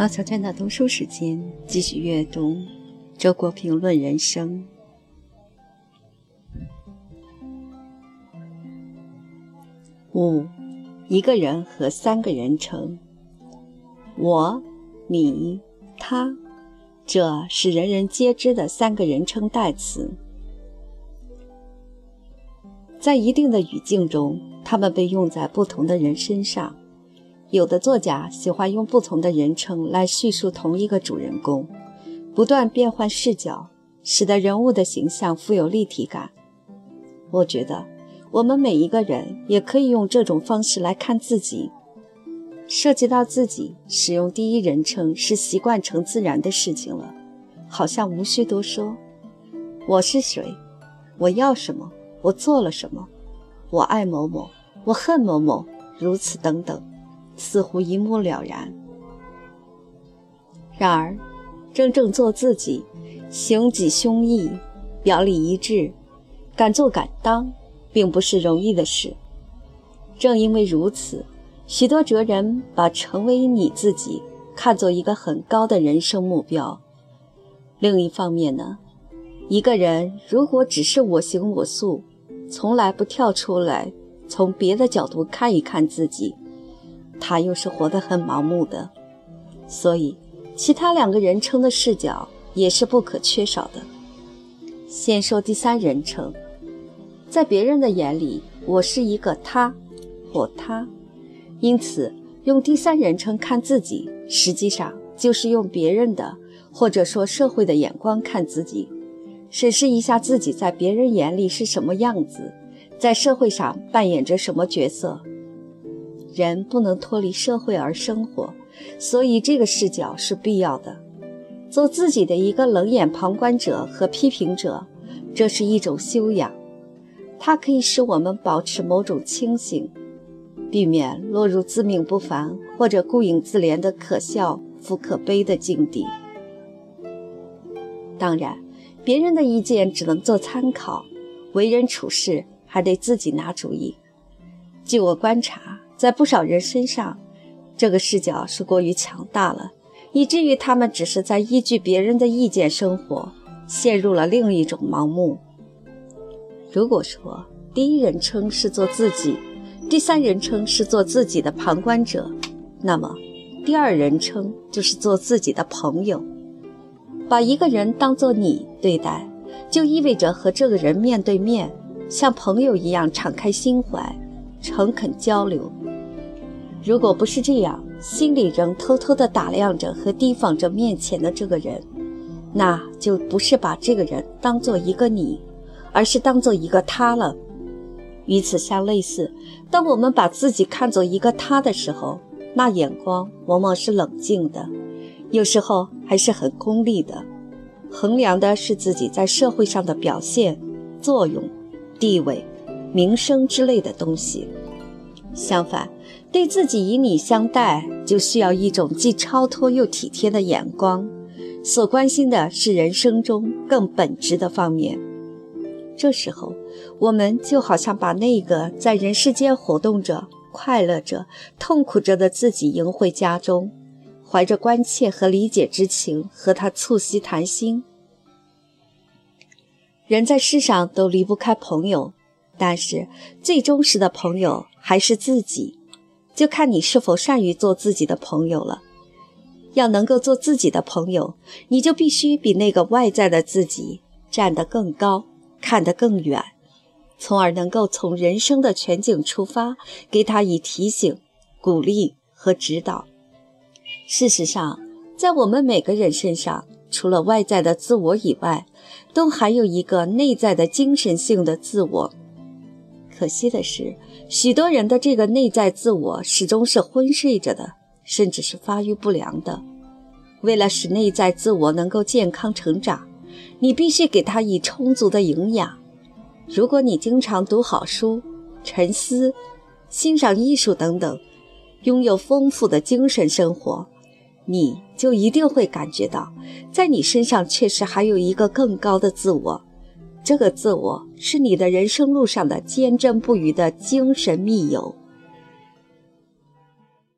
马小娟的读书时间，继续阅读周国平论人生。五，一个人和三个人称，我、你、他，这是人人皆知的三个人称代词。在一定的语境中，他们被用在不同的人身上。有的作家喜欢用不同的人称来叙述同一个主人公，不断变换视角，使得人物的形象富有立体感。我觉得，我们每一个人也可以用这种方式来看自己。涉及到自己，使用第一人称是习惯成自然的事情了，好像无需多说。我是谁？我要什么？我做了什么？我爱某某，我恨某某，如此等等。似乎一目了然。然而，真正做自己，行己胸臆，表里一致，敢做敢当，并不是容易的事。正因为如此，许多哲人把成为你自己看作一个很高的人生目标。另一方面呢，一个人如果只是我行我素，从来不跳出来从别的角度看一看自己。他又是活得很盲目的，所以其他两个人称的视角也是不可缺少的。先说第三人称，在别人的眼里，我是一个他或他，因此用第三人称看自己，实际上就是用别人的或者说社会的眼光看自己，审视一下自己在别人眼里是什么样子，在社会上扮演着什么角色。人不能脱离社会而生活，所以这个视角是必要的。做自己的一个冷眼旁观者和批评者，这是一种修养，它可以使我们保持某种清醒，避免落入自命不凡或者顾影自怜的可笑复可悲的境地。当然，别人的意见只能做参考，为人处事还得自己拿主意。据我观察。在不少人身上，这个视角是过于强大了，以至于他们只是在依据别人的意见生活，陷入了另一种盲目。如果说第一人称是做自己，第三人称是做自己的旁观者，那么第二人称就是做自己的朋友。把一个人当作你对待，就意味着和这个人面对面，像朋友一样敞开心怀，诚恳交流。如果不是这样，心里仍偷偷地打量着和提防着面前的这个人，那就不是把这个人当做一个你，而是当做一个他了。与此相类似，当我们把自己看作一个他的时候，那眼光往往是冷静的，有时候还是很功利的，衡量的是自己在社会上的表现、作用、地位、名声之类的东西。相反，对自己以你相待，就需要一种既超脱又体贴的眼光，所关心的是人生中更本质的方面。这时候，我们就好像把那个在人世间活动着、快乐着、痛苦着的自己迎回家中，怀着关切和理解之情和他促膝谈心。人在世上都离不开朋友，但是最忠实的朋友。还是自己，就看你是否善于做自己的朋友了。要能够做自己的朋友，你就必须比那个外在的自己站得更高，看得更远，从而能够从人生的全景出发，给他以提醒、鼓励和指导。事实上，在我们每个人身上，除了外在的自我以外，都还有一个内在的精神性的自我。可惜的是，许多人的这个内在自我始终是昏睡着的，甚至是发育不良的。为了使内在自我能够健康成长，你必须给他以充足的营养。如果你经常读好书、沉思、欣赏艺术等等，拥有丰富的精神生活，你就一定会感觉到，在你身上确实还有一个更高的自我。这个自我是你的人生路上的坚贞不渝的精神密友。